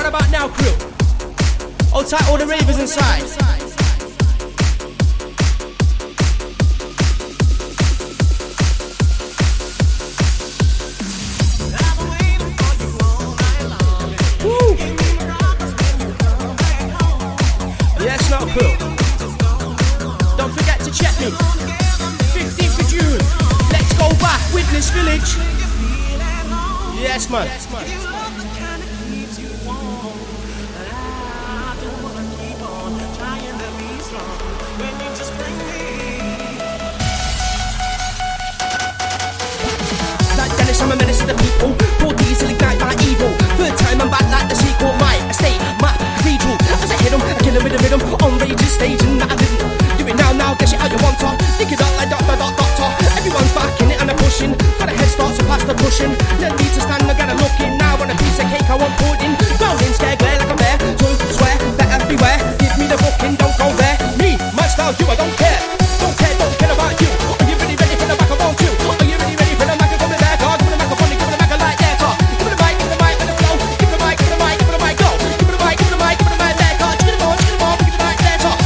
Right about now, crew. Hold tight, all the ravers inside. Woo! Yes, now, crew. Don't forget to check me. 15th of June. Let's go back, Witness Village. Yes, man. Like Dennis, I'm a menace to the people. D's till ignite my evil. Third time I'm bad like the sequel. My estate, my cathedral. As I hit 'em, I kill a rhythm. On stage and I didn't. Do it now, now, get it out you want to. Think it up like dot, dot, doctor. Everyone's back it and I'm pushing. Got a head start, so past the pushing. No need my you, I don't care. Don't care, don't care about you. Are you really ready for the back of? Are you really ready for the mic coming back? Oh, give me the microphone, give me the mic light there, talk. Give me the mic, give mic, and the flow. Give me the mic, give me the mic, give me the mic, go. Give me the mic, give me the mic, give me the mic there, talk. Give me the more, give me the more, give me the mic there, talk.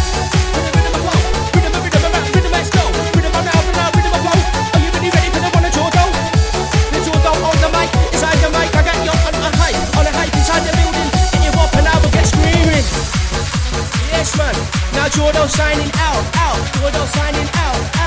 Rhythm, rhythm, flow. Rhythm, rhythm, rhythm, rhythm, go. Rhythm, on now, rhythm, now, rhythm, flow. Are you really ready for the one and go? The two, on the mic, inside the mic, I got you on a high, on a high inside the building. Get you up and I will get screaming. Yes, man. Now Jordo signing out, out. Jordo signing out, out.